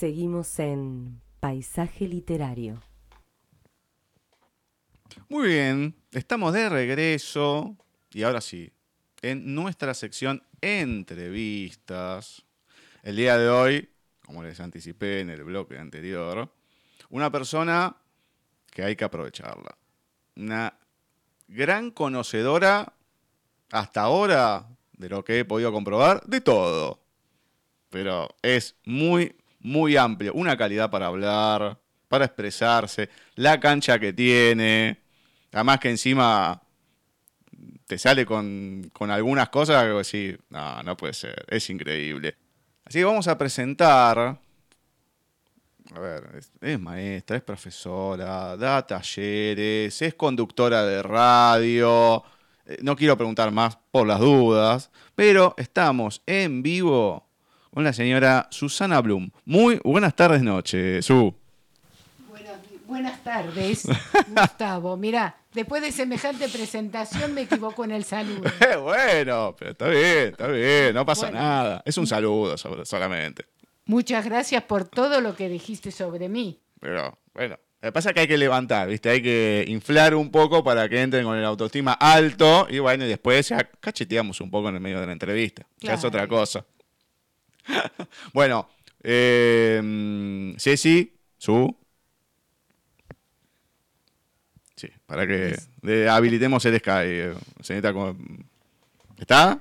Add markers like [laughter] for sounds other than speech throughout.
Seguimos en Paisaje Literario. Muy bien, estamos de regreso y ahora sí, en nuestra sección entrevistas. El día de hoy, como les anticipé en el bloque anterior, una persona que hay que aprovecharla. Una gran conocedora hasta ahora de lo que he podido comprobar, de todo. Pero es muy, muy amplio. Una calidad para hablar, para expresarse, la cancha que tiene. Además que encima te sale con, algunas cosas que decís, no, no puede ser, es increíble. Así que vamos a presentar a ver, es, maestra, es profesora, da talleres, es conductora de radio. Eh, no quiero preguntar más por las dudas, pero estamos en vivo con la señora Susana Blum. Muy buenas tardes, noche, Su. Buenas, tardes, [laughs] Gustavo. Mira, después de semejante presentación me equivoco en el saludo. [laughs] bueno, pero está bien, está bien, no pasa nada. Es un saludo solamente. Muchas gracias por todo lo que dijiste sobre mí. Pero bueno, lo que pasa es que hay que levantar, ¿viste? Hay que inflar un poco para que entren con el autoestima alto y bueno, y después ya cacheteamos un poco en el medio de la entrevista. Ya es otra cosa. [laughs] bueno, eh, Ceci, su. Sí, para que habilitemos el Sky. Eh, señorita, ¿está?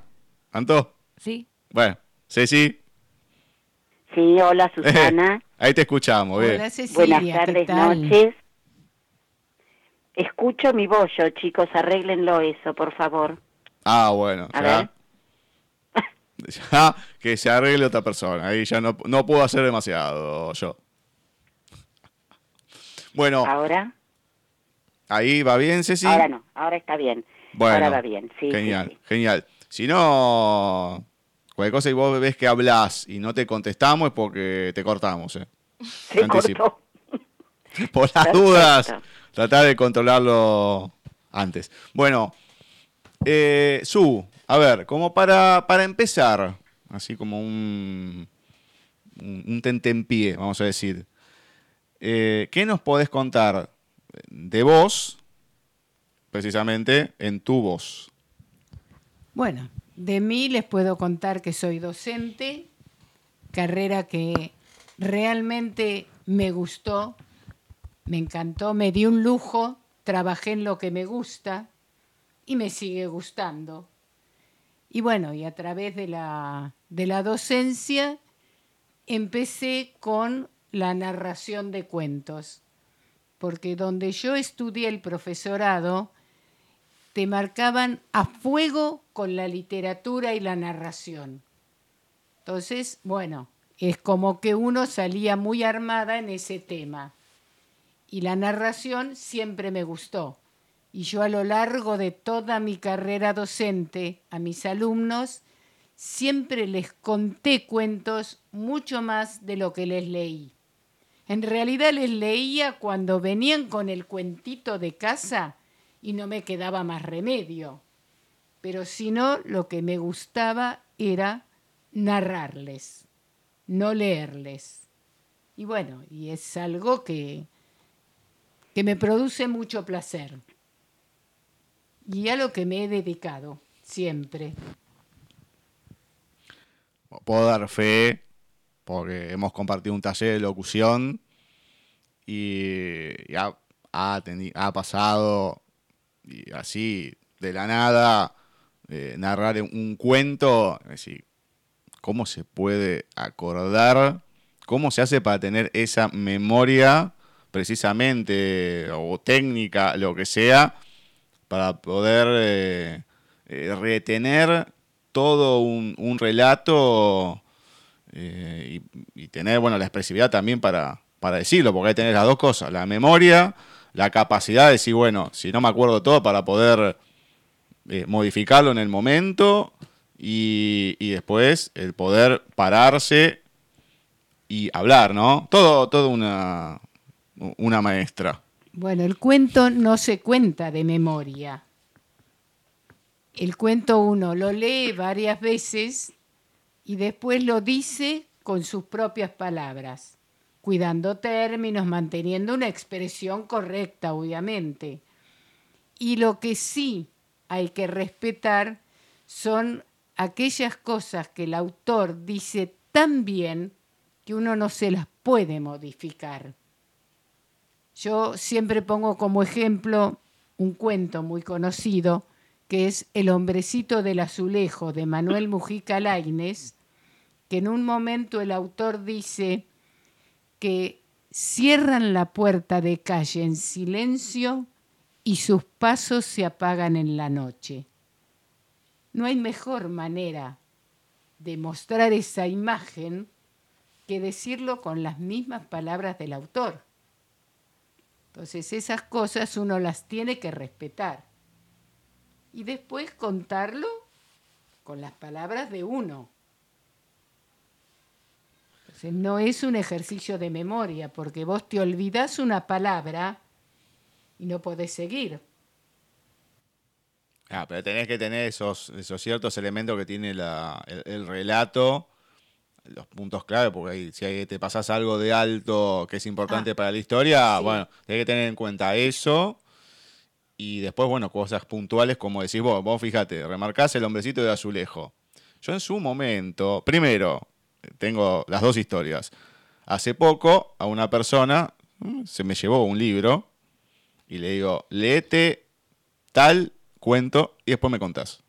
¿Anto? Sí. Bueno, Ceci. Sí, hola [laughs] Susana. Ahí te escuchamos. Hola, Cecilia, Buenas tardes, noches. Escucho mi bollo, chicos, arréglenlo eso, por favor. Ah, bueno. A ya. [laughs] ya que se arregle otra persona. Ahí ya no, no puedo hacer demasiado yo. Bueno. ¿Ahora? Ahí va bien, Ceci. Ahora no, ahora está bien. Bueno, ahora va bien, sí. Genial, genial. Si no, Cualquier cosa y vos ves que hablas y no te contestamos es porque te cortamos. ¿eh? [laughs] Por las dudas, tratar de controlarlo antes. Bueno, eh, Su, a ver, como para, para empezar, así como un, un, tentempié, vamos a decir. Eh, ¿Qué nos podés contar de vos, precisamente en tu voz? Bueno, de mí les puedo contar que soy docente, carrera que realmente me gustó, me encantó, me dio un lujo, trabajé en lo que me gusta y me sigue gustando. Y bueno, y a través de la, de la docencia empecé con la narración de cuentos, porque donde yo estudié el profesorado, te marcaban a fuego con la literatura y la narración. Entonces, bueno, es como que uno salía muy armada en ese tema. Y la narración siempre me gustó. Y yo a lo largo de toda mi carrera docente a mis alumnos, siempre les conté cuentos mucho más de lo que les leí. En realidad les leía cuando venían con el cuentito de casa y no me quedaba más remedio. Pero si no, lo que me gustaba era narrarles, no leerles. Y bueno, y es algo que, que me produce mucho placer. Y a lo que me he dedicado siempre. Puedo dar fe, porque hemos compartido un taller de locución y ha, ha pasado y así, de la nada, narrar un cuento, es decir, ¿cómo se puede acordar? ¿Cómo se hace para tener esa memoria precisamente, o técnica, lo que sea, para poder eh, eh, retener todo un, relato y, y, tener, bueno, la expresividad también para, para decirlo, porque hay que tener las dos cosas, la memoria la capacidad de decir, bueno, si no me acuerdo todo, para poder eh, modificarlo en el momento y, después el poder pararse y hablar, ¿no? Todo, todo una, una maestra. Bueno, el cuento no se cuenta de memoria. El cuento uno lo lee varias veces y después lo dice con sus propias palabras. cuidando términos, manteniendo una expresión correcta, obviamente. Y lo que sí hay que respetar son aquellas cosas que el autor dice tan bien que uno no se las puede modificar. Yo siempre pongo como ejemplo un cuento muy conocido que es El hombrecito del azulejo de Manuel Mujica Lainez, que en un momento el autor dice que cierran la puerta de calle en silencio y sus pasos se apagan en la noche. No hay mejor manera de mostrar esa imagen que decirlo con las mismas palabras del autor. Entonces esas cosas uno las tiene que respetar y después contarlo con las palabras de uno. Entonces, no es un ejercicio de memoria, porque vos te olvidás una palabra y no podés seguir. Ah, pero tenés que tener esos, esos ciertos elementos que tiene la, el, el relato, los puntos clave, porque ahí, si ahí te pasas algo de alto que es importante Ah, para la historia, sí. bueno, tenés que tener en cuenta eso. Y después, bueno, cosas puntuales como decís vos, vos fíjate, remarcás el hombrecito de azulejo. Yo en su momento, primero, tengo las dos historias. Hace poco a una persona mm, se me llevó un libro y le digo, léete tal cuento y después me contás.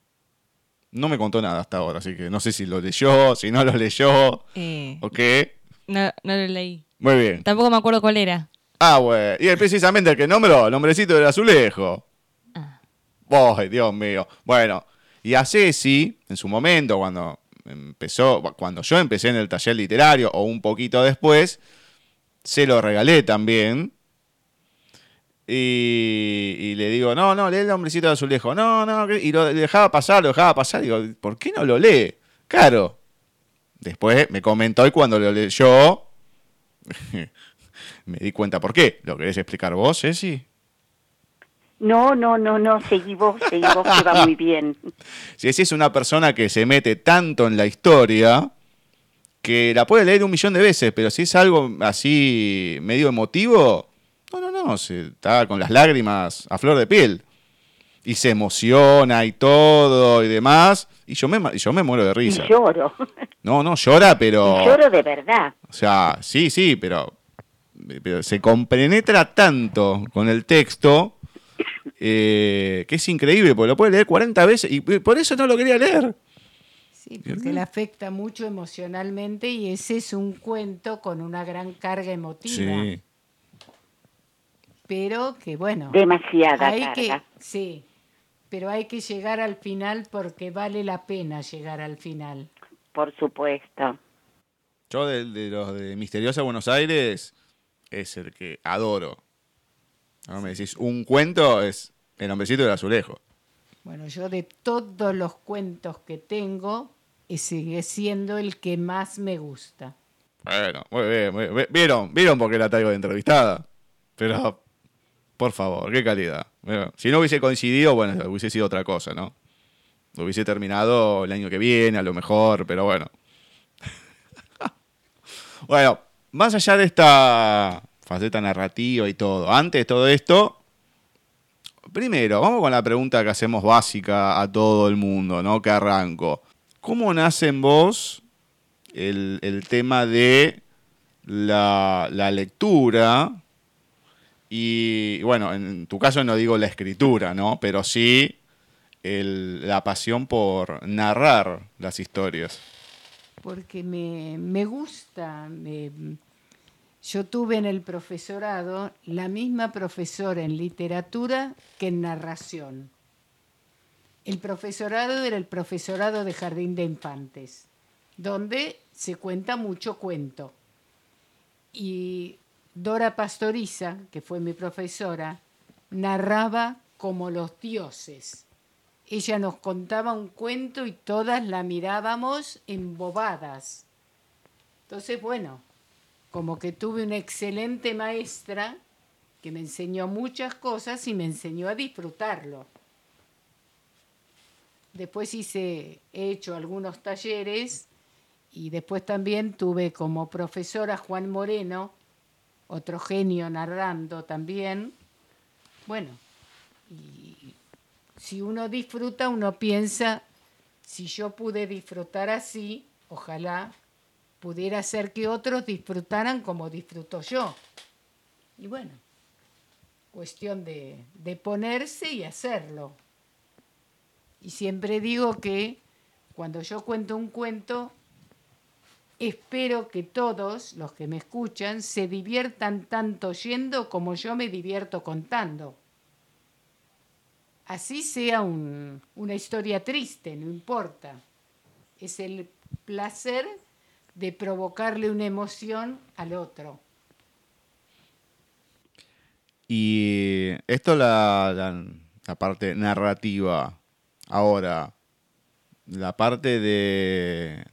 No me contó nada hasta ahora, así que no sé si lo leyó, si no lo leyó Eh, o qué. no, no lo leí. Muy bien. Tampoco me acuerdo cuál era. Ah, bueno. Y precisamente el que nombró, el hombrecito del azulejo. Ah. ¡Ay, Dios mío! Bueno, y a Ceci, en su momento, cuando empezó, cuando yo empecé en el taller literario, o un poquito después, se lo regalé también. Y, y le digo, no, no, lee el hombrecito de azulejo. No, no, y lo dejaba pasar, lo dejaba pasar. Digo, ¿por qué no lo lee? Claro. Después me comentó y cuando lo leyó, [laughs] me di cuenta por qué. ¿Lo querés explicar vos, Ceci? No, no, no, no, seguí vos, seguí vos, que va muy bien. [laughs] Ceci es una persona que se mete tanto en la historia que la puede leer un millón de veces, pero si es algo así medio emotivo, no, se está con las lágrimas a flor de piel. Y se emociona y todo y demás. Y yo me, y yo me muero de Y risa. lloro, No, no, llora, pero... y lloro de verdad. O sea, sí, sí, pero, pero se compenetra tanto con el texto eh, que es increíble, porque lo puede leer 40 veces y por eso no lo quería leer. Sí, porque le afecta mucho emocionalmente y ese es un cuento con una gran carga emotiva. Sí. Pero que bueno, Demasiada hay carga. que, sí, pero hay que llegar al final porque vale la pena llegar al final. Por supuesto. Yo de, de los de Misteriosa Buenos Aires es el que adoro. Ahora me decís, un cuento es El hombrecito del azulejo. Bueno, yo de todos los cuentos que tengo, eh, sigue siendo el que más me gusta. Bueno, muy bien, muy bien. Vieron, vieron por qué la traigo de entrevistada. Pero, por favor, qué calidad. Si no hubiese coincidido, bueno, hubiese sido otra cosa, ¿no? Hubiese terminado el año que viene, a lo mejor, pero bueno. [laughs] bueno, más allá de esta faceta narrativa y todo, antes de todo esto, primero, vamos con la pregunta que hacemos básica a todo el mundo, ¿no? Que arranco. ¿Cómo nace en vos el, tema de la lectura y, bueno, en tu caso no digo la escritura, ¿no? Pero sí la pasión por narrar las historias. porque me, me gusta. me- yo tuve en el profesorado la misma profesora en literatura que en narración. El profesorado era el profesorado de Jardín de Infantes, donde se cuenta mucho cuento. Y Dora Pastoriza, que fue mi profesora, narraba como los dioses. Ella nos contaba un cuento y todas la mirábamos embobadas. Entonces, bueno, como que tuve una excelente maestra que me enseñó muchas cosas y me enseñó a disfrutarlo. Después hice, he hecho algunos talleres y después también tuve como profesora Juan Moreno, otro genio narrando también. Bueno, y si uno disfruta, uno piensa, si yo pude disfrutar así, ojalá pudiera ser que otros disfrutaran como disfruto yo. Y bueno, cuestión de, de ponerse y hacerlo. Y siempre digo que cuando yo cuento un cuento, espero que todos los que me escuchan se diviertan tanto oyendo como yo me divierto contando. Así sea un- una historia triste, no importa. Es el placer de provocarle una emoción al otro. Y esto la, la parte narrativa. Ahora, la parte de,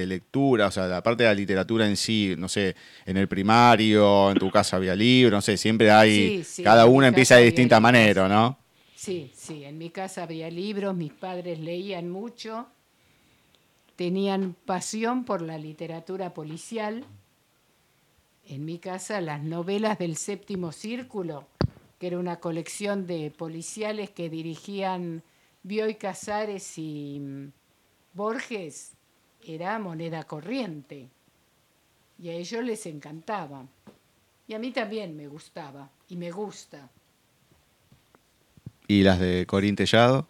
de lectura, o sea, la parte de la literatura en sí, no sé, en el primario, en tu casa había libros, no sé, siempre hay, Sí, sí, cada uno empieza de distinta manera, ¿no? Sí, sí, en mi casa había libros, mis padres leían mucho, tenían pasión por la literatura policial. En mi casa las novelas del séptimo círculo, que era una colección de policiales que dirigían Bioy Casares y mm, Borges, era moneda corriente. Y a ellos les encantaba. Y a mí también me gustaba y me gusta. Y las de Corín Tellado.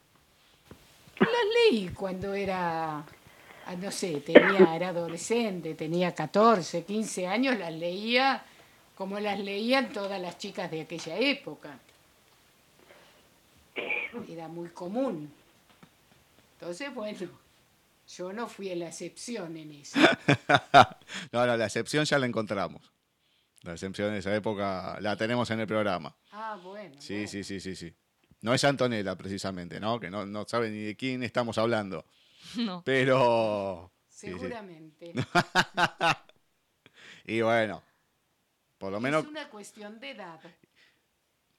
Las leí cuando era, ah, no sé, tenía, era adolescente, tenía 14, 15 años, las leía como las leían todas las chicas de aquella época. Era muy común. Entonces, bueno, yo no fui la excepción en eso. [laughs] no, no, la excepción ya la encontramos. La excepción de esa época la tenemos en el programa. Ah, bueno. Sí, bueno. sí, sí, sí, sí. No es Antonella, precisamente, ¿no? Que no, no sabe ni de quién estamos hablando. [laughs] No. Pero. sí, sí. Seguramente. [laughs] Y bueno, por lo menos. Es una cuestión de edad.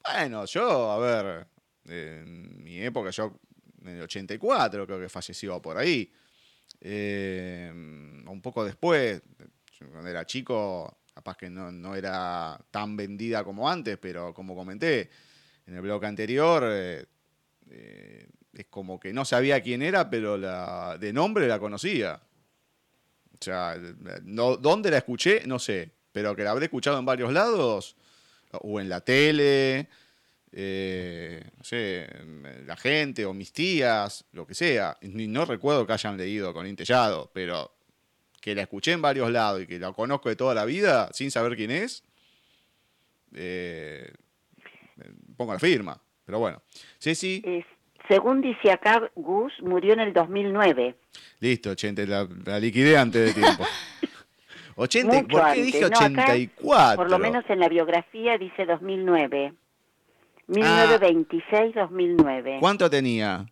Bueno, yo, a ver, en mi época, yo en el 84 creo que falleció por ahí. Eh, un poco después, cuando era chico, capaz que no, no era tan vendida como antes, pero como comenté en el blog anterior, eh, eh, es como que no sabía quién era, pero la, de nombre la conocía. O sea, no, ¿dónde la escuché? No sé, pero que la habré escuchado en varios lados, o en la tele, eh, no sé, la gente o mis tías, lo que sea. Ni- No recuerdo que hayan leído con Intellado, pero que la escuché en varios lados y que la conozco de toda la vida sin saber quién es, eh, pongo la firma. Pero bueno, Ceci, Es- según dice acá, Gus murió en el 2009. listo, 80, la, la liquidé antes de tiempo. [laughs] 80, Mucho ¿Por qué antes. dije No, acá, 84? Por lo menos en la biografía dice 2009. Ah. 1926-2009. ¿Cuánto tenía?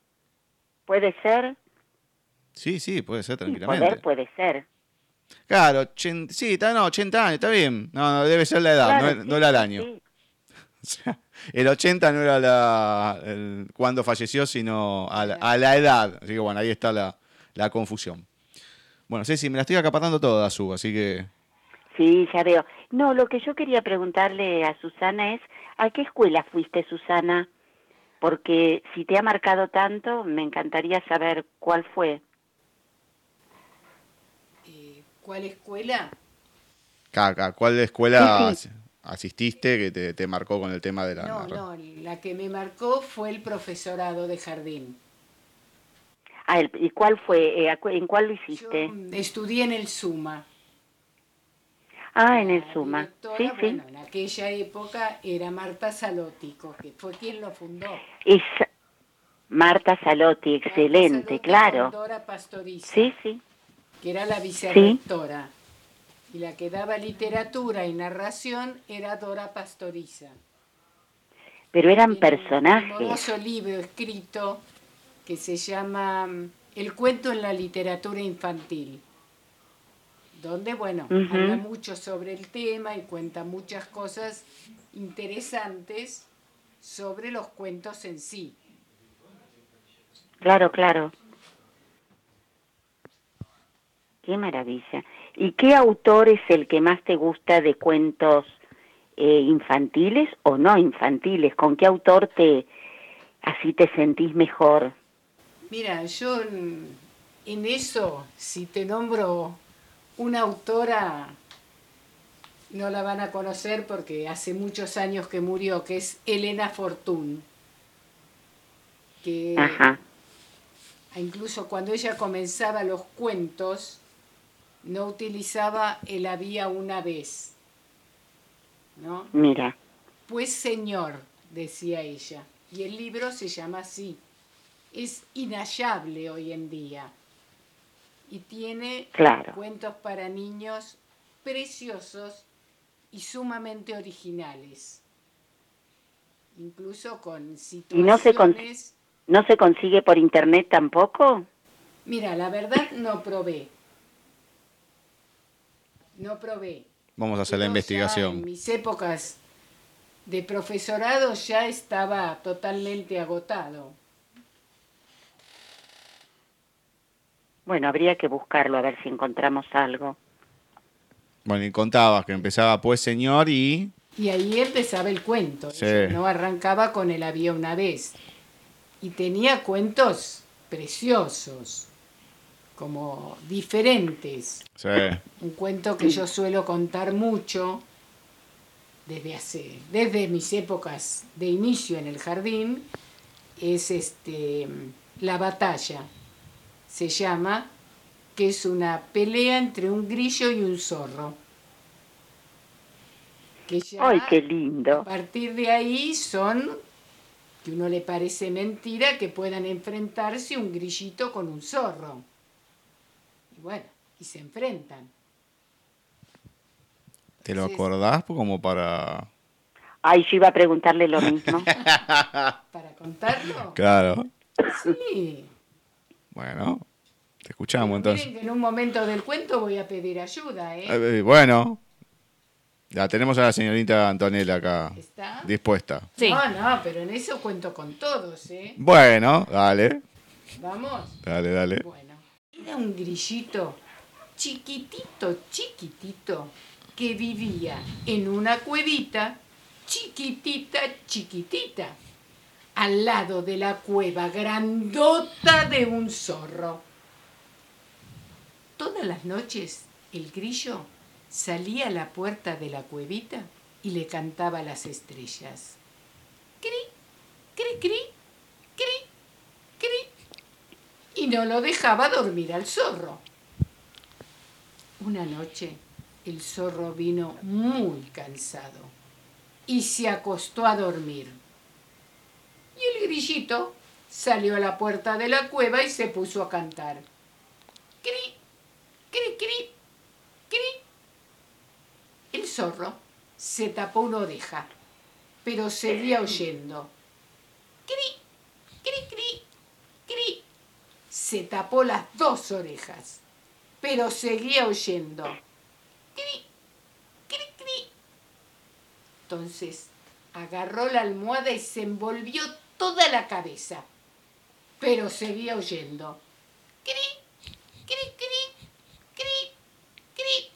¿Puede ser? Sí, sí, puede ser Sí, tranquilamente. poder puede ser. Claro, 80, sí, está, no, 80 años, está bien. No, no, debe ser la edad, Claro, no, sí, no era el sí, año. sí. [laughs] O sea, el 80 no era la, el- cuando falleció, sino a la, a la edad. Así que bueno, ahí está la, la confusión. Bueno, Ceci, me la estoy acaparando toda, Su, así que... Sí, ya veo. No, lo que yo quería preguntarle a Susana es, ¿a qué escuela fuiste, Susana? Porque si te ha marcado tanto, me encantaría saber cuál fue. Eh, ¿Cuál escuela? Caca, ¿cuál escuela Sí, sí. as- asististe que te, te marcó con el tema de la... No, narra- no, la que me marcó fue el profesorado de jardín. Ah, el- ¿y cuál fue? Eh, ¿a cu- ¿En cuál lo hiciste? estudié en el SUMA. Ah, en el Suma. Sí, sí. bueno, en aquella época era Marta Salótico, que fue quien lo fundó. Es Marta Salotti, Marta excelente, Salotti claro. Dora Pastoriza, Sí, sí. que era la vicerrectora. Y la que daba literatura y narración era Dora Pastoriza. Pero eran un personajes. hermoso libro escrito que se llama mm, El cuento en la literatura infantil, donde, bueno, habla mucho sobre el tema y cuenta muchas cosas interesantes sobre los cuentos en sí. Claro, claro. Qué maravilla. ¿Y qué autor es el que más te gusta de cuentos eh, infantiles o no infantiles? ¿Con qué autor te así te sentís mejor? Mira, yo en, en eso, si te nombro una autora, no la van a conocer porque hace muchos años que murió, que es Elena Fortún. Que Ajá. incluso cuando ella comenzaba los cuentos, no utilizaba el había una vez. ¿No? Mira, Pues señor, decía ella, y el libro se llama así. Es inhallable hoy en día. Y tiene Claro. cuentos para niños preciosos y sumamente originales. Incluso con ¿Y no se con- situaciones... ¿no se consigue por internet tampoco? Mira, la verdad no probé. No probé. Vamos a hacer la investigación. En mis épocas de profesorado ya estaba totalmente agotado. Bueno, habría que buscarlo a ver si encontramos algo. Bueno, y contabas que empezaba pues señor y... Y ahí empezaba el cuento. Sí. No arrancaba con el había una vez. Y tenía cuentos preciosos, como diferentes. Sí. Un cuento que yo suelo contar mucho desde hace, desde mis épocas de inicio en el jardín, es este La batalla. Se llama, que es una pelea entre un grillo y un zorro. Que ya ¡Ay, qué a lindo! partir de ahí son que uno le parece mentira que puedan enfrentarse un grillito con un zorro. Y bueno, y se enfrentan. ¿Te lo acordás como para...? Ay, yo iba a preguntarle lo mismo. [laughs] ¿Para contarlo? Claro. Sí. Bueno, te escuchamos entonces. Miren que en un momento del cuento voy a pedir ayuda, ¿eh? Eh, eh, bueno, ya tenemos a la señorita Antonella acá ¿Está? dispuesta. Sí. No, no, pero en eso cuento con todos, ¿eh? Bueno, dale, Vamos. dale, dale. Bueno, era un grillito chiquitito, chiquitito, que vivía en una cuevita chiquitita, chiquitita, al lado de la cueva grandota de un zorro. Todas las noches el grillo salía a la puerta de la cuevita y le cantaba a las estrellas. Cri, cri, cri, cri, cri y no lo dejaba dormir al zorro. Una noche el zorro vino muy cansado y se acostó a dormir. Y el grillito salió a la puerta de la cueva y se puso a cantar. Cri, cri, cri, cri. El zorro se tapó una oreja, pero seguía oyendo. Cri, cri, cri, cri se tapó las dos orejas, pero seguía oyendo. Cri, cri, cri. Entonces agarró la almohada y se envolvió toda la cabeza, pero seguía oyendo. Cri, cri, cri, cri, cri.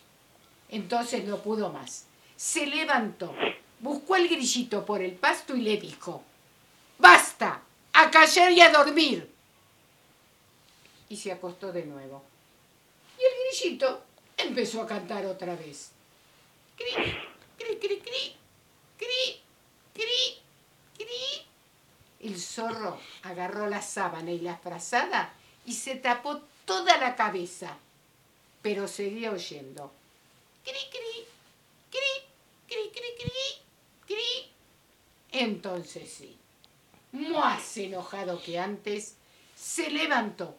Entonces no pudo más. Se levantó, buscó al grillito por el pasto y le dijo, ¡Basta! ¡A callar y a dormir! y se acostó de nuevo. Y el grillito empezó a cantar otra vez. Cri, cri, cri, cri, cri, cri. El zorro agarró la sábana y la frazada y se tapó toda la cabeza, pero seguía oyendo. Cri, cri, cri, cri, cri, cri, cri. Entonces sí, más enojado que antes, se levantó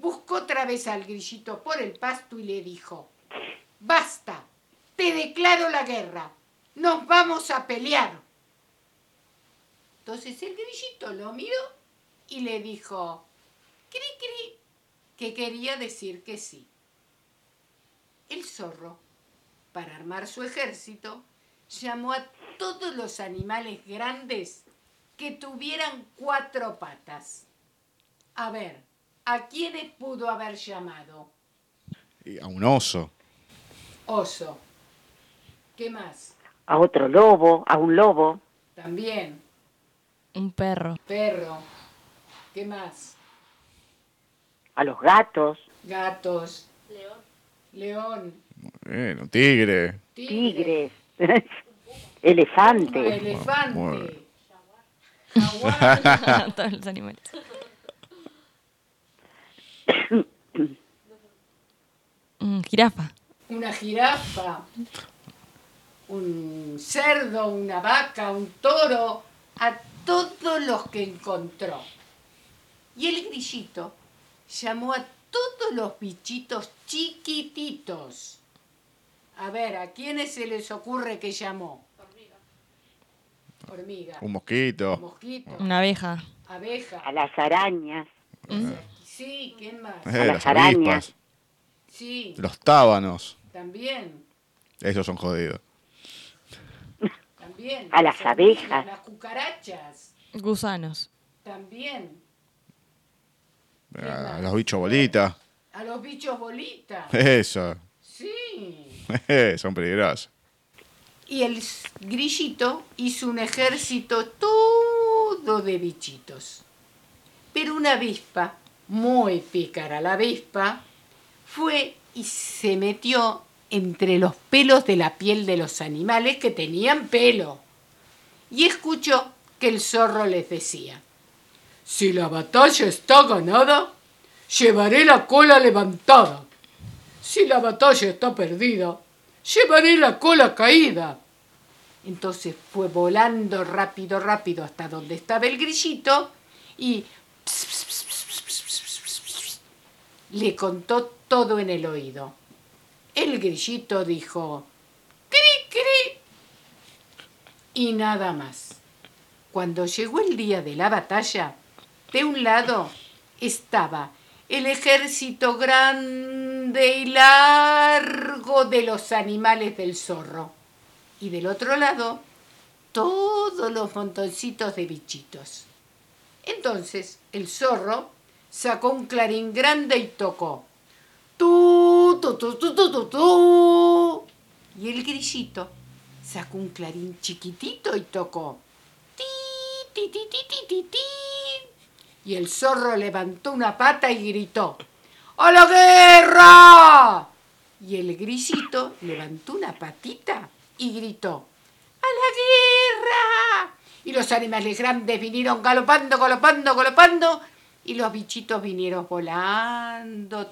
buscó otra vez al grillito por el pasto y le dijo, basta, te declaro la guerra, nos vamos a pelear. Entonces el grillito lo miró y le dijo, cri, cri, que quería decir que sí. El zorro, para armar su ejército, llamó a todos los animales grandes que tuvieran cuatro patas. A ver, ¿A quiénes pudo haber llamado? Y a un oso. Oso. ¿Qué más? a otro lobo, a un lobo, También. Un perro. Perro. ¿Qué más? a los gatos, Gatos. León. León. Bueno, tigre. Tigre. tigres, [laughs] elefantes. Elefante. Bueno. Jaguar. [laughs] Todos los animales. [coughs] Mm, jirafa. una jirafa, un cerdo, una vaca, un toro, a todos los que encontró. Y el grillito llamó a todos los bichitos chiquititos. A ver, ¿a quiénes se les ocurre que llamó? Hormiga. Hormiga. Un mosquito. Mosquito. Una abeja. Abeja. a las arañas, Sí, ¿quién más? Eh, las las arañas. avispas. Sí, Los tábanos. también. Esos son jodidos. También. A las abejas. Las cucarachas. Gusanos. También. A los bichos bolitas. A los bichos bolitas. [laughs] Eso. Sí. [laughs] son peligrosos. Y el grillito hizo un ejército todo de bichitos. Pero una avispa, muy pícara la avispa, fue y se metió entre los pelos de la piel de los animales que tenían pelo. Y escuchó que el zorro les decía, si la batalla está ganada, llevaré la cola levantada. Si la batalla está perdida, llevaré la cola caída. Entonces fue volando rápido, rápido hasta donde estaba el grillito y le contó todo en el oído. El grillito dijo, cri, cri, y nada más. Cuando llegó el día de la batalla, de un lado estaba el ejército grande y largo de los animales del zorro. Y del otro lado, todos los montoncitos de bichitos. Entonces el zorro sacó un clarín grande y tocó. Tu, Y el grillito sacó un clarín chiquitito y tocó. Ti, ti, ti, ti, ti, ti. Y el zorro levantó una pata y gritó. ¡A la guerra! Y el grillito levantó una patita y gritó. ¡A la guerra! Y los animales grandes vinieron galopando, galopando, galopando. Y los bichitos vinieron volando,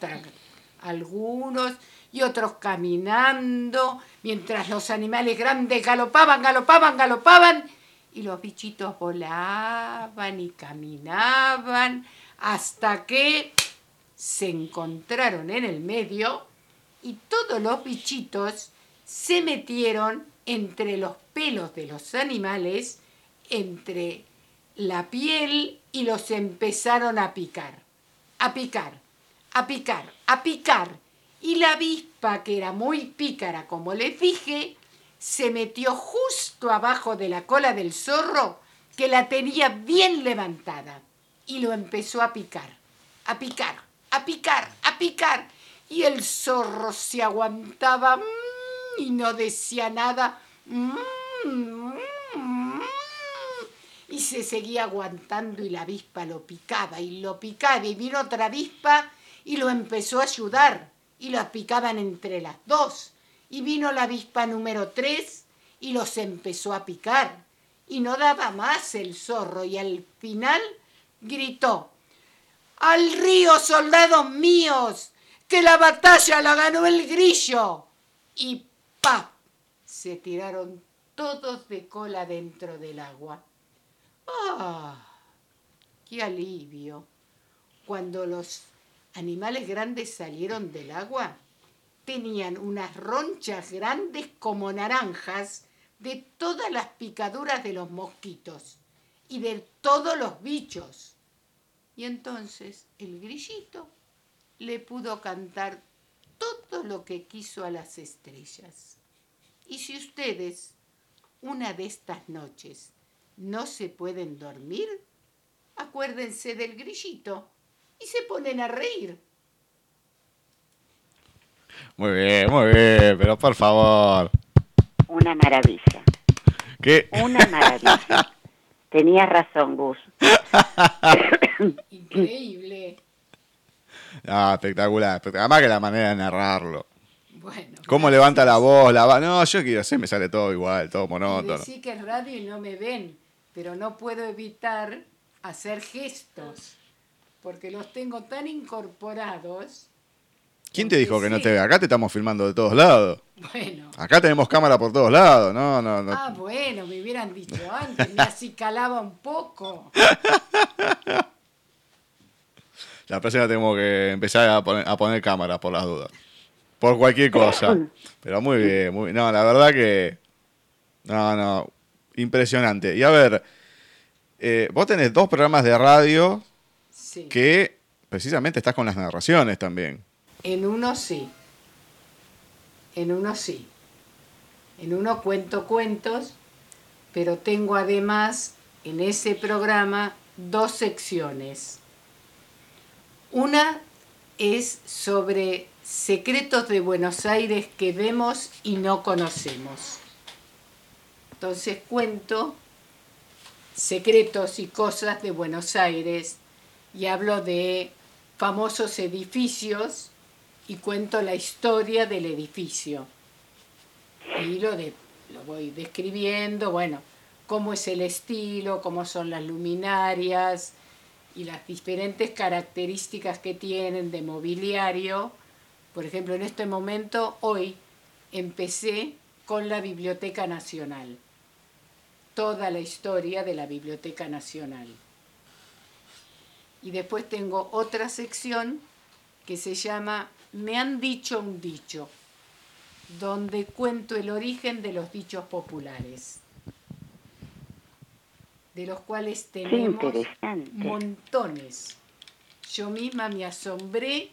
algunos y otros caminando, mientras los animales grandes galopaban, galopaban, galopaban. Y los bichitos volaban y caminaban hasta que se encontraron en el medio y todos los bichitos se metieron entre los pelos de los animales, entre la piel y los empezaron a picar, a picar, a picar, a picar. Y la avispa, que era muy pícara, como les dije, se metió justo abajo de la cola del zorro, que la tenía bien levantada, y lo empezó a picar, a picar, a picar, a picar. Y el zorro se aguantaba mm, y no decía nada. mm, mm, mm, y se seguía aguantando y la avispa lo picaba y lo picaba y vino otra avispa y lo empezó a ayudar y las picaban entre las dos. Y vino la avispa número tres y los empezó a picar. Y no daba más el zorro y al final gritó, ¡Al río, soldados míos! ¡Que la batalla la ganó el grillo! Y ¡pa! Se tiraron todos de cola dentro del agua. ¡Ah! ¡Qué alivio! Cuando los animales grandes salieron del agua, tenían unas ronchas grandes como naranjas de todas las picaduras de los mosquitos y de todos los bichos. Y entonces el grillito le pudo cantar todo lo que quiso a las estrellas. Y si ustedes una de estas noches no se pueden dormir, acuérdense del grillito y se ponen a reír. Muy bien, muy bien, pero por favor. una maravilla. Que Una maravilla. [laughs] Tenías razón, Gus. [coughs] Increíble. Ah, espectacular, espectacular. Además que la manera de narrarlo. Bueno. ¿Cómo levanta la voz? La va- No, yo quiero hacer, me sale todo igual, todo monótono. decí que es radio y no me ven, pero no puedo evitar hacer gestos, porque los tengo tan incorporados. ¿Quién te dijo que no te ve? Acá te estamos filmando de todos lados. Bueno. Acá tenemos cámara por todos lados. No, no, no. Ah, bueno, me hubieran dicho antes, me acicalaba un poco. [laughs] La próxima tenemos que empezar a poner, a poner cámaras por las dudas. Por cualquier cosa. Pero muy bien, muy No, la verdad que. No, no. Impresionante. Y a ver, eh, vos tenés dos programas de radio Sí. que precisamente estás con las narraciones también. En uno sí. En uno sí. En uno cuento cuentos, pero tengo además en ese programa dos secciones. Una es sobre secretos de Buenos Aires que vemos y no conocemos. Entonces cuento secretos y cosas de Buenos Aires y hablo de famosos edificios y cuento la historia del edificio. Y lo, de, lo voy describiendo, bueno, cómo es el estilo, cómo son las luminarias y las diferentes características que tienen de mobiliario. Por ejemplo, en este momento, hoy, empecé con la Biblioteca Nacional, toda la historia de la Biblioteca Nacional. Y después tengo otra sección que se llama Me han dicho un dicho, donde cuento el origen de los dichos populares, de los cuales tenemos montones. Yo misma me asombré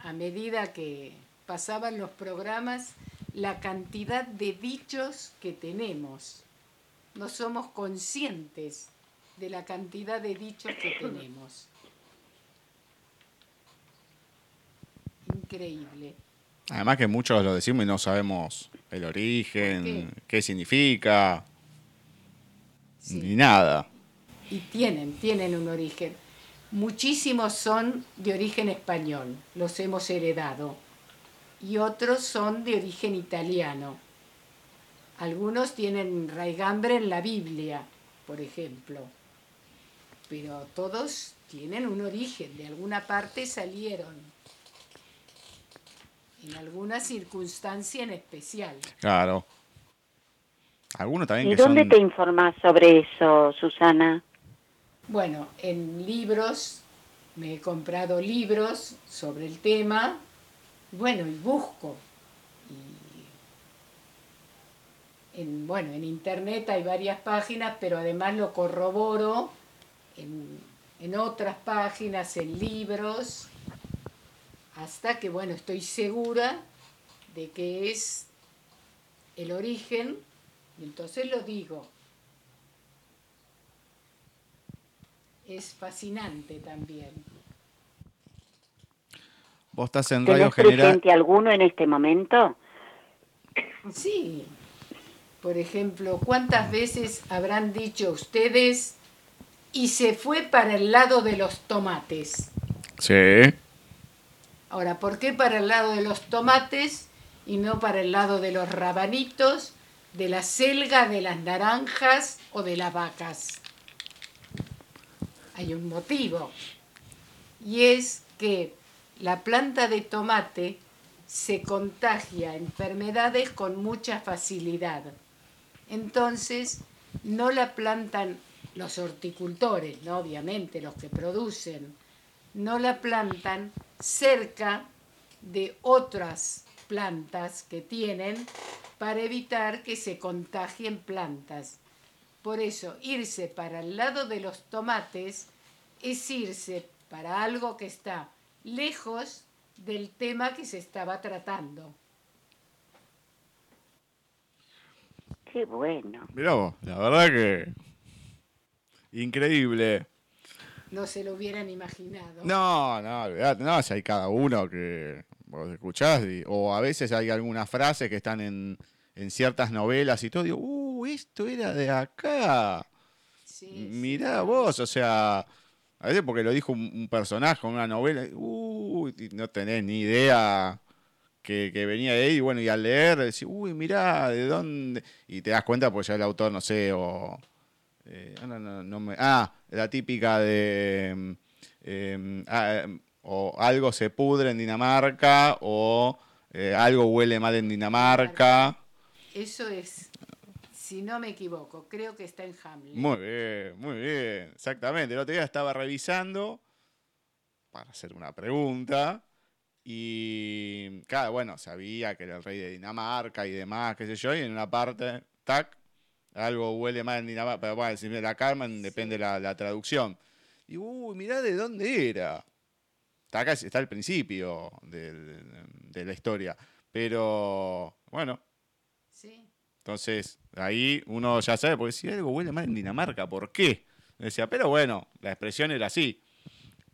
a medida que pasaban los programas la cantidad de dichos que tenemos. No somos conscientes de la cantidad de dichos que [coughs] tenemos. Increíble. Además que muchos lo decimos y no sabemos el origen, ¿Por qué, significa, Sí. ni nada. Y tienen, tienen un origen. Muchísimos son de origen español, los hemos heredado. Y otros son de origen italiano. Algunos tienen raigambre en la Biblia, por ejemplo. Pero todos tienen un origen, de alguna parte salieron. En alguna circunstancia en especial. Claro. Algunos también ¿Y que dónde son... te informás sobre eso, Susana? Bueno, en libros, me he comprado libros sobre el tema, bueno, y busco. Y en, bueno, en internet hay varias páginas, pero además lo corroboro en, en otras páginas, en libros, hasta que, bueno, estoy segura de que es el origen, y entonces lo digo. es fascinante también. Vos estás en Radio ¿Tenés General... presente alguno en este momento? Sí, por ejemplo, ¿cuántas veces habrán dicho ustedes y se fue para el lado de los tomates? Sí. Ahora, ¿por qué para el lado de los tomates y no para el lado de los rabanitos, de la selga, de las naranjas o de las vacas? Hay un motivo. Y es que la planta de tomate se contagia enfermedades con mucha facilidad. Entonces, no la plantan los horticultores, ¿no? obviamente los que producen, no la plantan cerca de otras plantas que tienen para evitar que se contagien plantas. Por eso, irse para el lado de los tomates es irse para algo que está lejos del tema que se estaba tratando. Qué bueno. Mirá vos, la verdad que... Increíble. No se lo hubieran imaginado. No, no, olvidate, no, si hay cada uno que vos escuchás, y- o a veces hay algunas frases que están en, en ciertas novelas y todo, digo, uh, uh, esto era de acá. Sí, Mirá vos, o sea, a veces porque lo dijo un, un personaje en una novela, y no tenés ni idea que, que venía de ahí, y bueno, y al leer decís, uy, mirá, ¿de dónde? Y te das cuenta, pues ya el autor, no sé, o... eh, ah, no, no, no me- ah, la típica de... mm, em, ah, em, o algo se pudre en Dinamarca, o eh, algo huele mal en Dinamarca. Eso es, si no me equivoco, creo que está en Hamlet. Muy bien, muy bien, exactamente. El otro día estaba revisando para hacer una pregunta y, claro, bueno, sabía que era el rey de Dinamarca y demás, qué sé yo, y en una parte, tac, algo huele mal en Dinamarca, pero bueno, si me la calman, depende la, la traducción. Y, uy, mirá de dónde era. Está acá, está al principio de la historia, pero, bueno, Sí, entonces, ahí uno ya sabe, porque si algo huele mal en Dinamarca, ¿por qué? Decía, pero bueno, la expresión era así.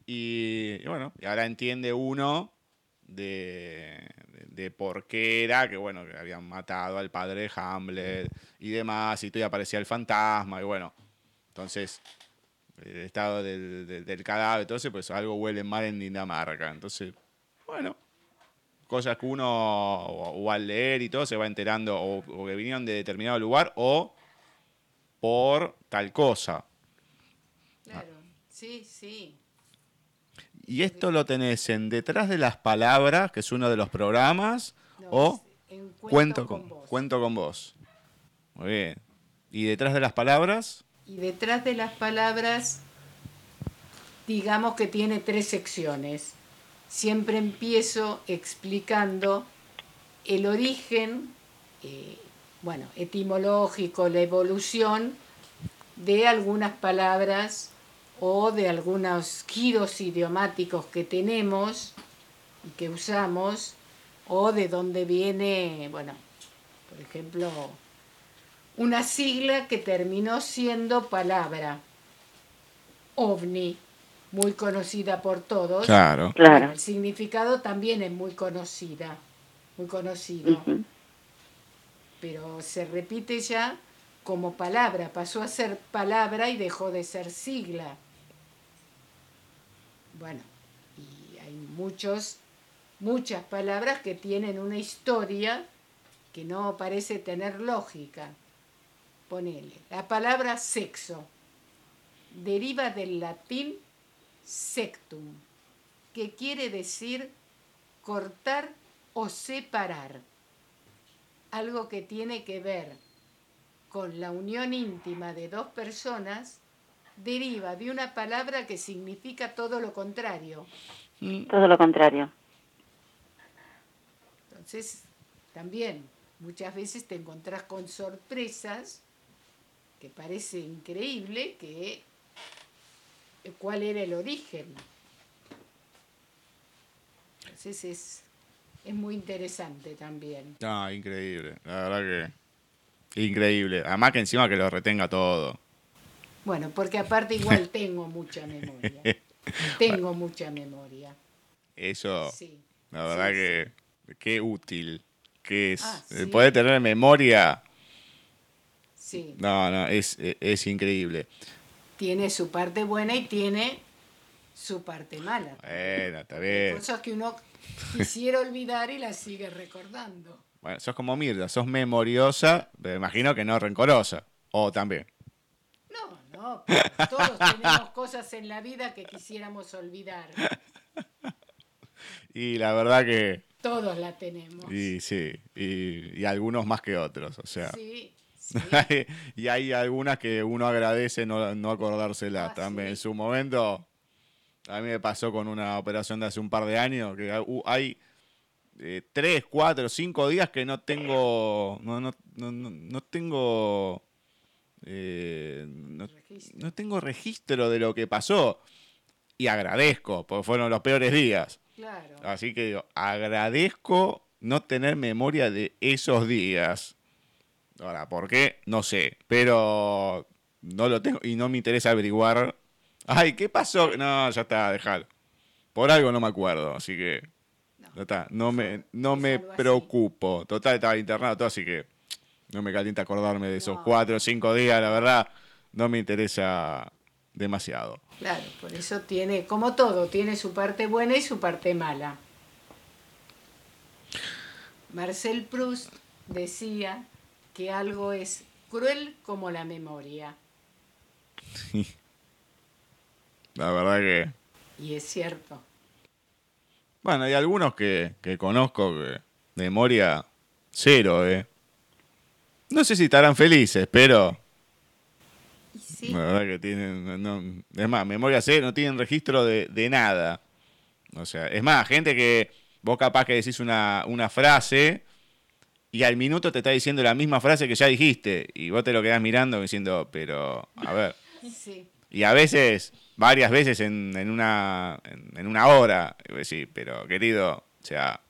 Y, y bueno, y ahora entiende uno de, de- por qué era, que bueno, que habían matado al padre de Hamlet y demás, y todavía aparecía el fantasma, y bueno, entonces, el estado del, del- del cadáver, entonces, pues algo huele mal en Dinamarca. Entonces, bueno, cosas que uno o, o al leer y todo se va enterando o, o que vinieron de determinado lugar o por tal cosa. claro, sí, sí. Y esto lo tenés en Detrás de las Palabras, que es uno de los programas, No, o en Cuento con, vos. Cuento con vos. Muy bien. ¿Y Detrás de las Palabras? Y detrás de las palabras, digamos que tiene tres secciones. Siempre empiezo explicando el origen, eh, bueno, etimológico, la evolución de algunas palabras o de algunos giros idiomáticos que tenemos y que usamos, o de dónde viene, bueno, por ejemplo, una sigla que terminó siendo palabra, ovni, muy conocida por todos. Claro. Claro. El significado también es muy conocida, muy conocido, pero se repite ya como palabra, pasó a ser palabra y dejó de ser sigla. Bueno, y hay muchos, muchas palabras que tienen una historia que no parece tener lógica. Ponele, la palabra sexo deriva del latín sectum, que quiere decir cortar o separar. Algo que tiene que ver con la unión íntima de dos personas deriva de una palabra que significa todo lo contrario. Todo lo contrario. Entonces, también muchas veces te encontrás con sorpresas que parece increíble que eh, cuál era el origen. Entonces es, es muy interesante también. Ah, increíble. La verdad que. Increíble. Además que encima que lo retenga todo. Bueno, porque aparte igual [laughs] tengo mucha memoria. Tengo mucha memoria. Eso, Sí. la verdad sí, que. Qué útil. Que es. Ah, sí. Poder tener memoria. Sí, No, no, es, es, es increíble. tiene su parte buena y tiene su parte mala. Bueno, está bien. Cosas que uno quisiera olvidar y las sigue recordando. Bueno, sos como Mirda, sos memoriosa, pero imagino que no rencorosa. O también. No, todos tenemos cosas en la vida que quisiéramos olvidar. Y la verdad que. Todos la tenemos. Y sí, y, y algunos más que otros, o sea. Sí, [laughs] sí. y hay algunas que uno agradece no, no acordárselas Ah, también. sí. En su momento, a mí me pasó con una operación de hace un par de años, que hay eh, tres, cuatro, cinco días que no tengo, no, no, no- no tengo, eh, no, tengo registro de lo que pasó. Y agradezco, porque fueron los peores días. Claro. Así que digo, agradezco no tener memoria de esos días. Ahora, ¿por qué? No sé, pero no lo tengo y no me interesa averiguar. Ay, ¿qué pasó? No, ya está, dejalo. Por algo no me acuerdo, así que No. ya está, no me, no me preocupo. Total, estaba internado todo, así que No me calienta acordarme de esos No. cuatro o cinco días, la verdad. No me interesa demasiado. Claro, por eso tiene, como todo, tiene su parte buena y su parte mala. Marcel Proust decía que algo es cruel como la memoria. La verdad que. Y es cierto. Bueno, hay algunos que, que conozco que memoria cero, ¿eh? No sé si estarán felices, pero sí, la verdad que tienen. no- es más, memoria cero, no tienen registro de, de nada. O sea, es más, gente que vos capaz que decís una, una frase y al minuto te está diciendo la misma frase que ya dijiste y vos te lo quedás mirando diciendo, pero, a ver. [laughs] sí. Y a veces, varias veces en, en una, en, en una hora. Y vos decís, pero querido, o sea,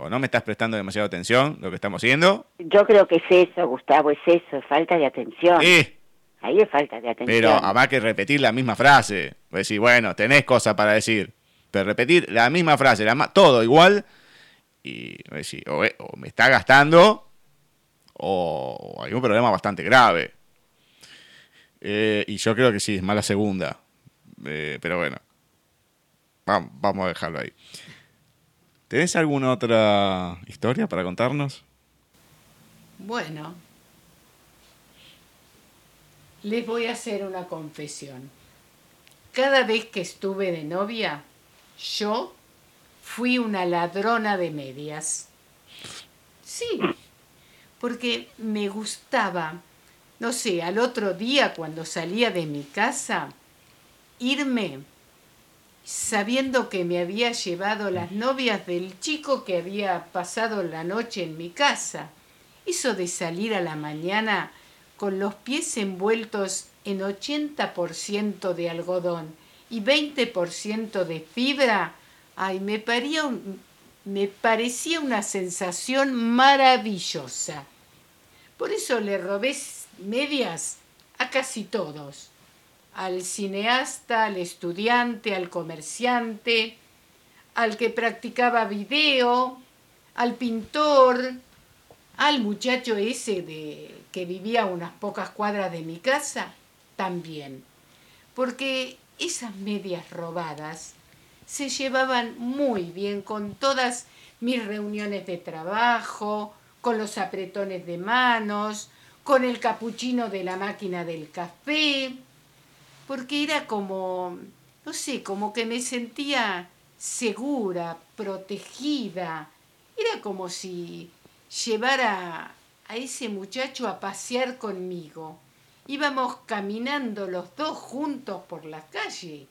o no me estás prestando demasiada atención lo que estamos haciendo. Yo creo que es eso, Gustavo, es eso, es falta de atención. Eh, Ahí es falta de atención. pero habrá que repetir la misma frase. Decís, bueno, tenés cosas para decir. Pero repetir la misma frase, la ma- todo igual. Y decís, o, o me está gastando o, o hay un problema bastante grave. Eh, y yo creo que sí, es más la segunda. Eh, pero bueno, vamos, vamos a dejarlo ahí. ¿Tenés alguna otra historia para contarnos? Bueno, les voy a hacer una confesión. Cada vez que estuve de novia, yo fui una ladrona de medias. Sí, porque me gustaba, no sé, al otro día cuando salía de mi casa, irme sabiendo que me había llevado las novias del chico que había pasado la noche en mi casa. Eso de salir a la mañana con los pies envueltos en 80% de algodón y 20% de fibra, ay, me, me parecía una sensación maravillosa. Por eso le robé medias a casi todos. Al cineasta, al estudiante, al comerciante, al que practicaba video, al pintor, al muchacho ese de que vivía a unas pocas cuadras de mi casa, también. Porque esas medias robadas se llevaban muy bien con todas mis reuniones de trabajo, con los apretones de manos, con el capuchino de la máquina del café, porque era como, no sé, como que me sentía segura, protegida. Era como si llevara a ese muchacho a pasear conmigo. Íbamos caminando los dos juntos por la calle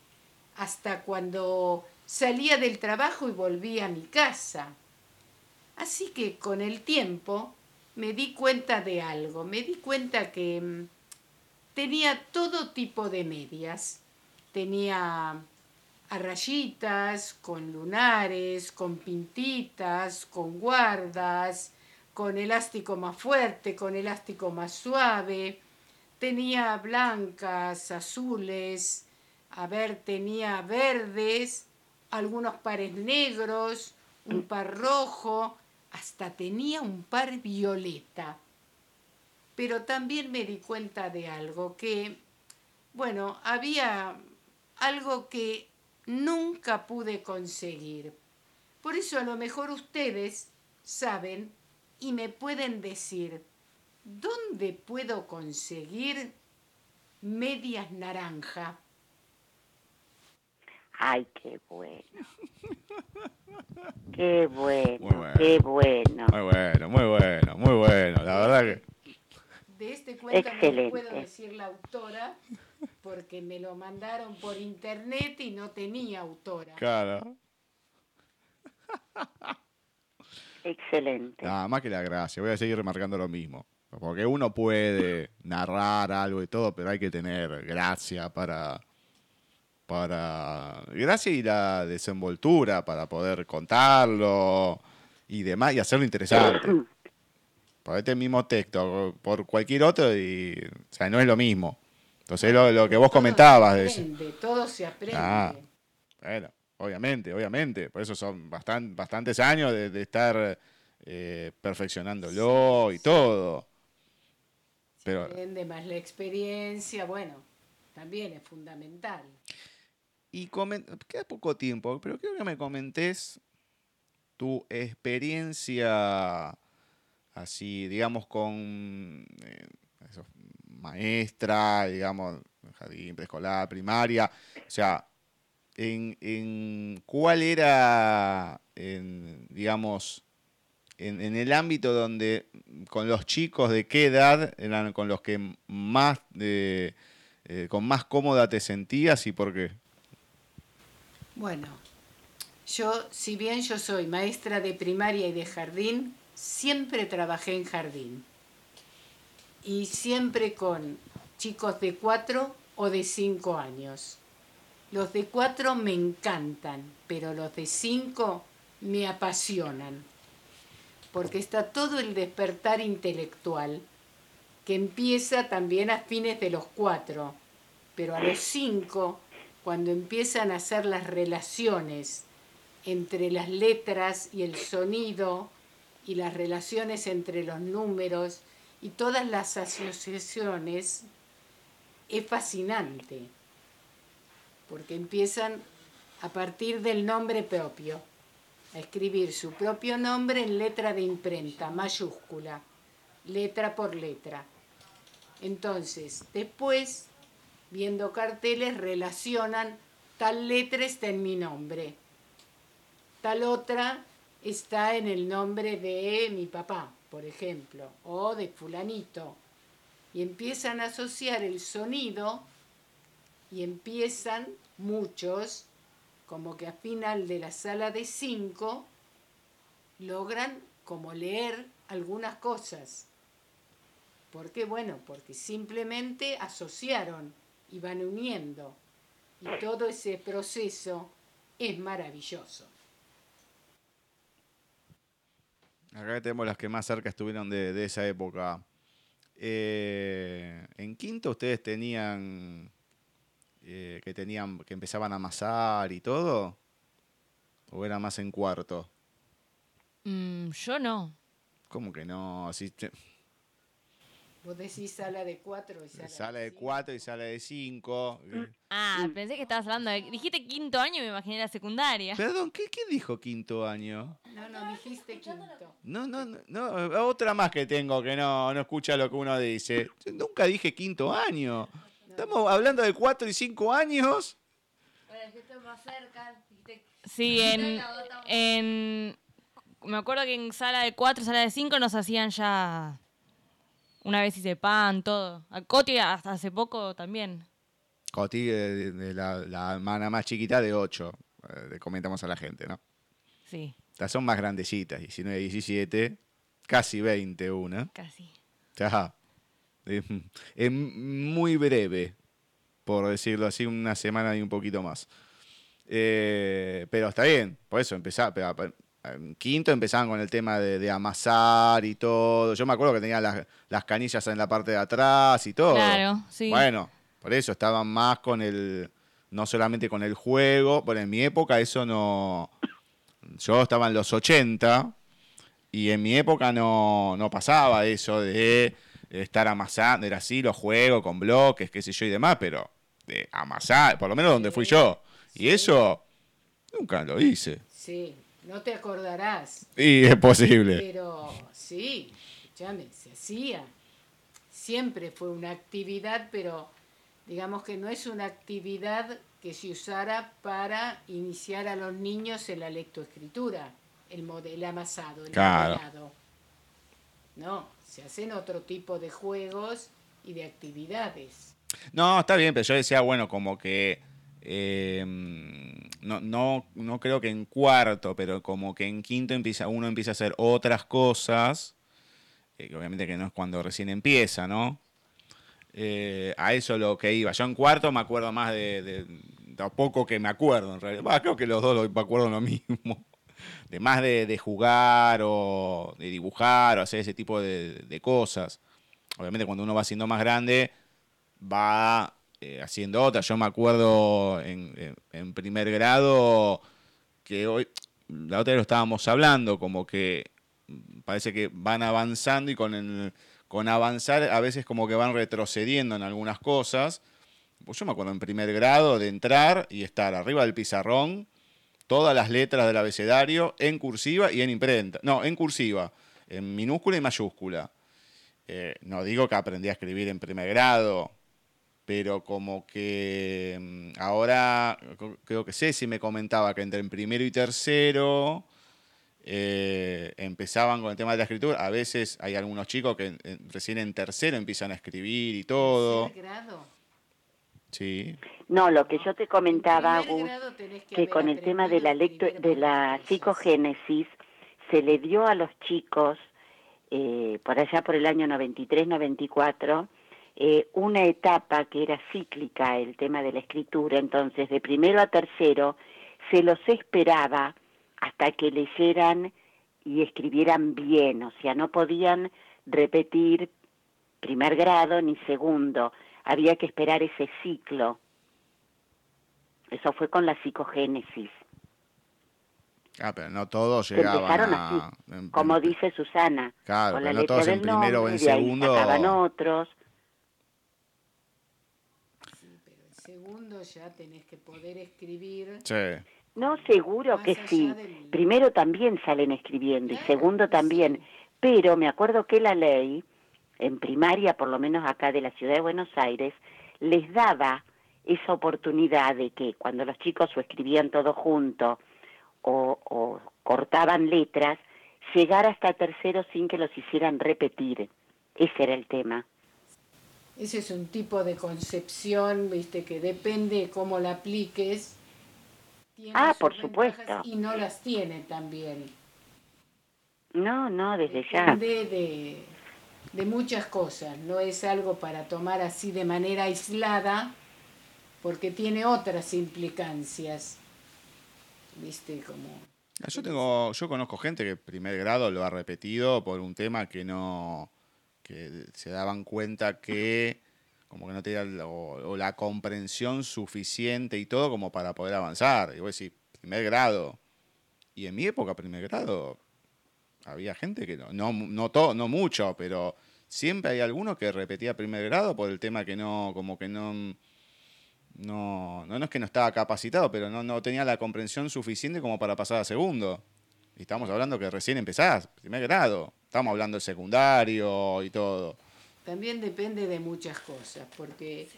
hasta cuando salía del trabajo y volvía a mi casa. Así que con el tiempo me di cuenta de algo, me di cuenta que mm, tenía todo tipo de medias. Tenía a rayitas, con lunares, con pintitas, con guardas, con elástico más fuerte, con elástico más suave. Tenía blancas, azules, a ver, tenía verdes, algunos pares negros, un par rojo, hasta tenía un par violeta. Pero también me di cuenta de algo, que, bueno, había algo que nunca pude conseguir. Por eso a lo mejor ustedes saben y me pueden decir, ¿dónde puedo conseguir medias naranja? Ay, qué bueno. Qué bueno, qué bueno. Muy bueno, muy bueno, muy bueno. La verdad que. De este cuento no Excelente. puedo decir la autora porque me lo mandaron por internet y no tenía autora. Claro. Excelente. Nada más que la gracia. Voy a seguir remarcando lo mismo. Porque uno puede narrar algo y todo, pero hay que tener gracia para. para. Gracia y la desenvoltura para poder contarlo y demás y hacerlo interesante. [clears throat] Por este mismo texto, por cualquier otro, y, o sea, no es lo mismo. Entonces, lo, lo que vos Todo comentabas. se de- aprende, todo se aprende. Ah. Bueno, obviamente, obviamente. Por eso son bastan- bastantes años de, de estar eh, perfeccionándolo y todo. Pero Aprende más la experiencia, bueno, también es fundamental. Y comen- queda poco tiempo, pero quiero que me comentes tu experiencia así, digamos, con eh, maestra, digamos, jardín, preescolar, primaria. O sea, en, en cuál era, en, digamos, en, en el ámbito donde con los chicos de qué edad eran con los que más, eh, eh, con más cómoda te sentías y por qué. Bueno, yo, si bien yo soy maestra de primaria y de jardín, siempre trabajé en jardín. Y siempre con chicos de cuatro o de cinco años. Los de cuatro me encantan, pero los de cinco me apasionan. Porque está todo el despertar intelectual, que empieza también a fines de los cuatro, pero a los cinco, cuando empiezan a hacer las relaciones entre las letras y el sonido y las relaciones entre los números y todas las asociaciones, es fascinante, porque empiezan a partir del nombre propio, a escribir su propio nombre en letra de imprenta, mayúscula, letra por letra. Entonces, después, viendo carteles, relacionan tal letra está en mi nombre, tal otra está en el nombre de mi papá, por ejemplo, o de fulanito. Y empiezan a asociar el sonido y empiezan muchos, como que a final de la sala de cinco, logran como leer algunas cosas. ¿Por qué? Bueno, porque simplemente asociaron y van uniendo. Y todo ese proceso es maravilloso. Acá tenemos las que más cerca estuvieron de, de esa época. Eh, en quinto ustedes tenían eh, que tenían que empezaban a amasar y todo, o era más en cuarto. Mm, yo no. ¿Cómo que no? Te- Vos decís sala de cuatro y sala, sala de cinco. cuatro y sala de cinco. eh. Ah, pensé que estabas hablando de... Dijiste quinto año y me imaginé la secundaria. Perdón, ¿qué, qué dijo quinto año? No, no, dijiste quinto. No, no, no, no, otra más que tengo que no, no escucha lo que uno dice. Yo nunca dije quinto año. Estamos hablando de cuatro y cinco años. Sí, en, en... Me acuerdo que en sala de cuatro, sala de cinco nos hacían ya... Una vez hice pan, todo. A Coti hasta hace poco también. Coti, de, de la, la hermana más chiquita de 8, le comentamos a la gente, ¿no? Sí, Estas son más grandecitas, 19, 17, casi 20 una. casi. Sea, es, es muy breve, por decirlo así, una semana y un poquito más. Eh, pero está bien, por eso pero, en quinto empezaban con el tema de, de amasar y todo. Yo me acuerdo que tenía las, las canillas en la parte de atrás y todo. Claro, sí. Bueno, por eso estaban más con el, no solamente con el juego, bueno, en mi época eso no, yo estaba en los 80 y en mi época no, no pasaba eso de estar amasando, era así, los juegos con bloques, qué sé yo y demás, pero de amasar, por lo menos donde fui yo. Y eso nunca lo hice. Sí, no te acordarás, Y es posible. pero sí, escúchame, se hacía. Siempre fue una actividad, pero digamos que no es una actividad que se usara para iniciar a los niños en la lectoescritura, el, el amasado, el Claro. modelado. No, se hacen otro tipo de juegos y de actividades. No, está bien, pero yo decía, bueno, como que. Eh, no, no, no creo que en cuarto, pero como que en quinto empieza, uno empieza a hacer otras cosas. eh, obviamente que no es cuando recién empieza, ¿no? Eh, a eso lo que iba. Yo en cuarto me acuerdo más de, de, de poco que me acuerdo, en realidad. Creo que los dos lo- me acuerdo lo mismo. De más de, de jugar o de dibujar o hacer ese tipo de cosas. Obviamente cuando uno va siendo más grande, va eh, haciendo otras. Yo me acuerdo en, primer grado que hoy, la otra vez lo estábamos hablando, como que parece que van avanzando y con con avanzar a veces como que van retrocediendo en algunas cosas. Pues yo me acuerdo en primer grado de entrar y estar arriba del pizarrón, todas las letras del abecedario en cursiva y en imprenta. No, en cursiva, en minúscula y mayúscula. Eh, no digo que aprendí a escribir en primer grado, pero como que mm, ahora creo que Ceci me comentaba que entre en primero y tercero eh, empezaban con el tema de la escritura. A veces hay algunos chicos que eh, recién en tercero empiezan a escribir y todo. Grado. Sí. No, lo que yo te comentaba, tenés que que con el tema de la, lecto- de la psicogénesis se le dio a los chicos, eh, por allá por el año 93-94, eh, una etapa que era cíclica, el tema de la escritura. Entonces, de primero a tercero, se los esperaba hasta que leyeran y escribieran bien, o sea, no podían repetir primer grado ni segundo, había que esperar ese ciclo. Eso fue con la psicogénesis. Ah, pero no todos llegaban empezaron a... así, en- como dice Susana, Claro, con la pero no letra todos en primero o en segundo. otros. Pero el segundo ya tenés que poder escribir. Sí. No, seguro que sí. del- Primero también salen escribiendo y segundo sí. también. Pero me acuerdo que la ley, en primaria, por lo menos acá de la ciudad de Buenos Aires, les daba esa oportunidad de que cuando los chicos o escribían todo junto o, o cortaban letras, llegar hasta tercero sin que los hicieran repetir. Ese era el tema. Ese es un tipo de concepción, viste, que depende cómo la apliques. Tiene Ah, sus por supuesto. Y no las tiene también. No, no, desde ya. Depende de, de muchas cosas. No es algo para tomar así de manera aislada, porque tiene otras implicancias. Viste, como... Ah, Yo tengo, yo conozco gente que primer grado lo ha repetido por un tema que no, que se daban cuenta que como que no tenía la- o, la comprensión suficiente y todo como para poder avanzar. Y vos decís, primer grado. Y en mi época, primer grado, había gente que no, no, no todo, no mucho, pero siempre hay alguno que repetía primer grado por el tema que no, como que no, no, no, no es que no estaba capacitado, pero no, no tenía la comprensión suficiente como para pasar a segundo. Y estamos hablando que recién empezás, primer grado. Estamos hablando de secundario y todo. También depende de muchas cosas, porque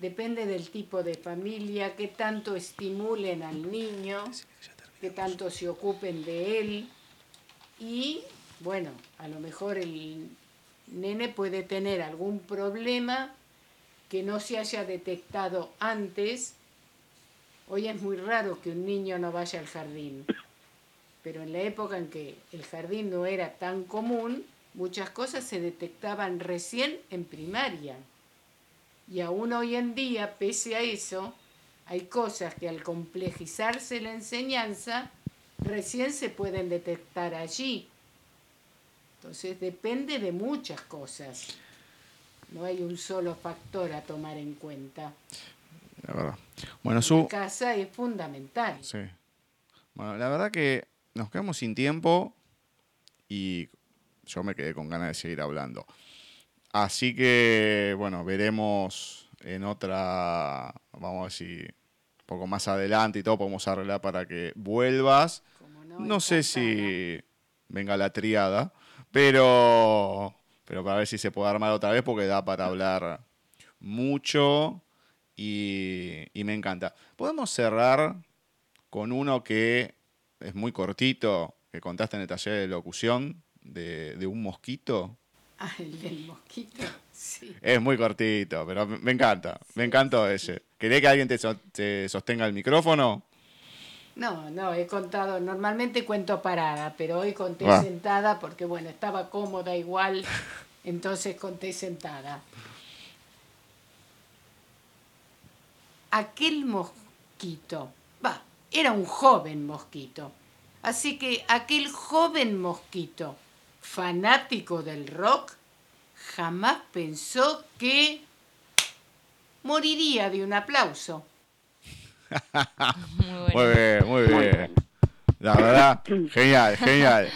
depende del tipo de familia, qué tanto estimulen al niño, qué tanto se ocupen de él. Y bueno, a lo mejor el nene puede tener algún problema que no se haya detectado antes. Hoy es muy raro que un niño no vaya al jardín, pero en la época en que el jardín no era tan común, muchas cosas se detectaban recién en primaria. Y aún hoy en día, pese a eso, hay cosas que al complejizarse la enseñanza, recién se pueden detectar allí. Entonces depende de muchas cosas. No hay un solo factor a tomar en cuenta. La verdad. Bueno, La Su, casa es fundamental. Sí. Bueno, la verdad que nos quedamos sin tiempo y yo me quedé con ganas de seguir hablando. Así que, bueno, veremos en otra, vamos a decir, un poco más adelante y todo, podemos arreglar para que vuelvas. No sé si venga la triada, pero, pero para ver si se puede armar otra vez porque da para hablar mucho y, y me encanta. Podemos cerrar con uno que es muy cortito, que contaste en el taller de locución de, de un mosquito. Ah, el del mosquito, sí. Es muy cortito, pero me encanta, me encantó ese. ¿Querés que alguien te, so- te sostenga el micrófono? No, no, he contado, normalmente cuento parada, pero hoy conté Ah. sentada porque, bueno, estaba cómoda igual, [laughs] entonces conté sentada. Aquel mosquito, era un joven mosquito, así que aquel joven mosquito, fanático del rock, jamás pensó que moriría de un aplauso. [laughs] Muy bueno. Muy bien, muy bien. La verdad, genial, genial.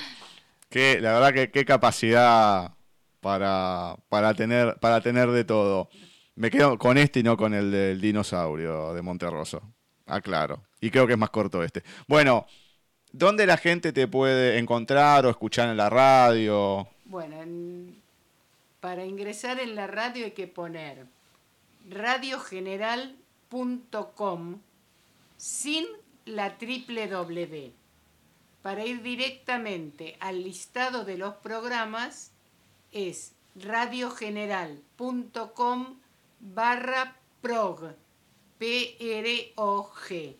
Que, la verdad que qué capacidad para, para, tener, para tener de todo. Me quedo con este y no con el del dinosaurio de Monterroso. Aclaro. Y creo que es más corto este. Bueno, ¿dónde la gente te puede encontrar o escuchar en la radio? Bueno, en- para ingresar en la radio hay que poner radiogeneral.com sin la triple W. Para ir directamente al listado de los programas es radiogeneral.com barra prog, P-R-O-G.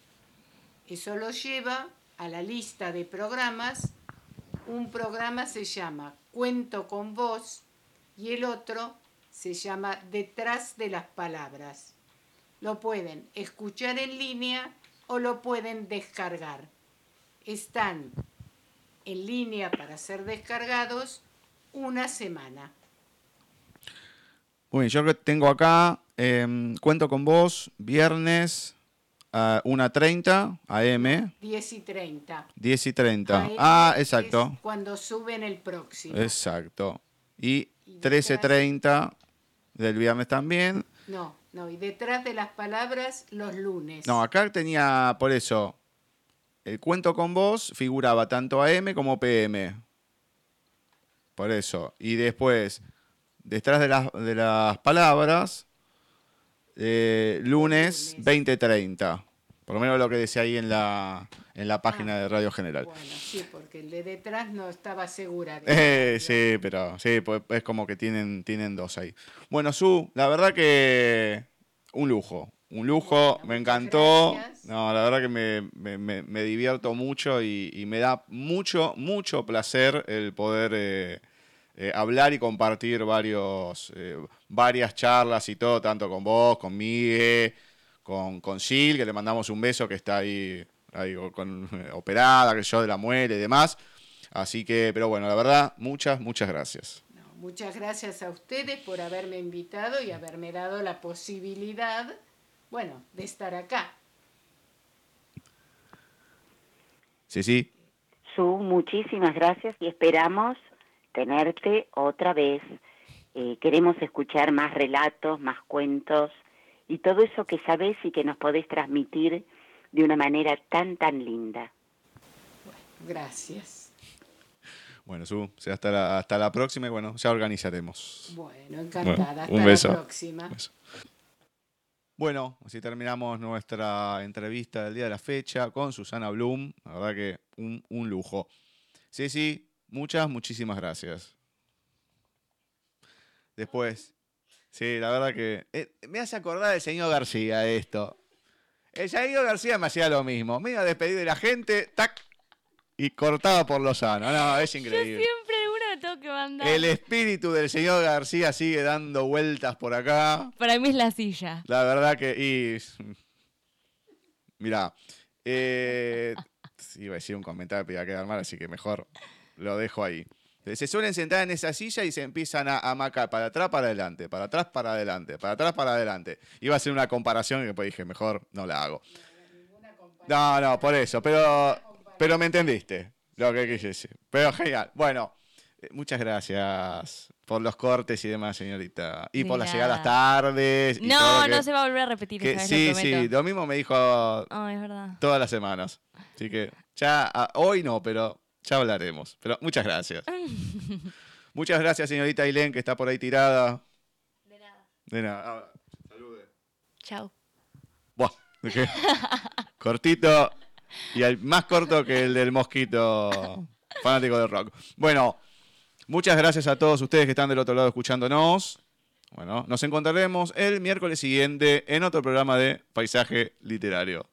Eso lo lleva a la lista de programas un programa se llama Cuento con vos y el otro se llama Detrás de las palabras. Lo pueden escuchar en línea o lo pueden descargar. Están en línea para ser descargados una semana. Muy bien, yo tengo acá, em, cuento con vos, viernes a 1.30 AM, 10 y 30. 10 y 30. AM Ah, es exacto. Cuando suben el próximo. Exacto. Y Y 13.30 del viernes también. No, no, y detrás de las palabras los lunes. No, acá tenía, por eso, el cuento con vos figuraba tanto AM como PM. Por eso. Y después, detrás de las, de las palabras, eh, lunes Lunes. 20.30. Por lo menos lo que decía ahí en la, en la página de Radio General. Bueno, sí, porque el de detrás no estaba segura. de- Eh, sí, pero sí, pues es como que tienen, tienen dos ahí. Bueno, Su, la verdad que un lujo. Un lujo, Bueno, me encantó. gracias. No, la verdad que me, me- me- me divierto mucho y, y me da mucho, mucho placer el poder eh, eh, hablar y compartir varios, eh, varias charlas y todo, tanto con vos, con Miguel, con, con Sil, que le mandamos un beso, que está ahí, ahí con, eh, operada, que yo de la muela y demás. Así que, pero bueno, la verdad, muchas, muchas gracias. No, muchas gracias a ustedes por haberme invitado y haberme dado la posibilidad, bueno, de estar acá. Sí, sí. Su, muchísimas gracias y esperamos tenerte otra vez. Eh, queremos escuchar más relatos, más cuentos y todo eso que sabes y que nos podés transmitir de una manera tan, tan linda. Gracias. Bueno, Su, hasta la, hasta la próxima y bueno, ya organizaremos. Bueno, encantada. un Hasta beso. la próxima. Beso. Bueno, así terminamos nuestra entrevista del día de la fecha con Susana Blum. La verdad que un, un lujo. Sí, sí, muchas, muchísimas gracias. Después, sí, la verdad que eh, me hace acordar del señor García esto. El señor García me hacía lo mismo. Me iba a despedir de la gente, tac, y cortaba por lo sano. No, es Yo increíble. siempre una me tengo que mandar. El espíritu del señor García sigue dando vueltas por acá. Para mí es la silla. La verdad que. Y, mirá. eh, [laughs] iba a decir un comentario, pero iba a quedar mal, así que mejor lo dejo ahí. Se suelen sentar en esa silla y se empiezan a, a macar para atrás, para adelante, para atrás, para adelante, para atrás, para adelante. Iba a hacer una comparación y después dije, mejor no la hago. No, no, por eso, pero, pero me entendiste lo que quise decir. Pero genial. Bueno, eh, muchas gracias por los cortes y demás, señorita. Y De por las llegadas tardes. y No, que- no se va a volver a repetir que- sí, lo sí, lo mismo me dijo es todas las semanas. Así que ya, ah, hoy no, pero ya hablaremos. Pero muchas gracias. [laughs] muchas gracias, señorita Ailén, que está por ahí tirada. De nada. De nada. Ah, salude. Chao. Buah, ¿de? [laughs] Cortito y el más corto que el del mosquito [laughs] fanático del rock. Bueno, muchas gracias a todos ustedes que están del otro lado escuchándonos. Bueno, nos encontraremos el miércoles siguiente en otro programa de Paisaje Literario.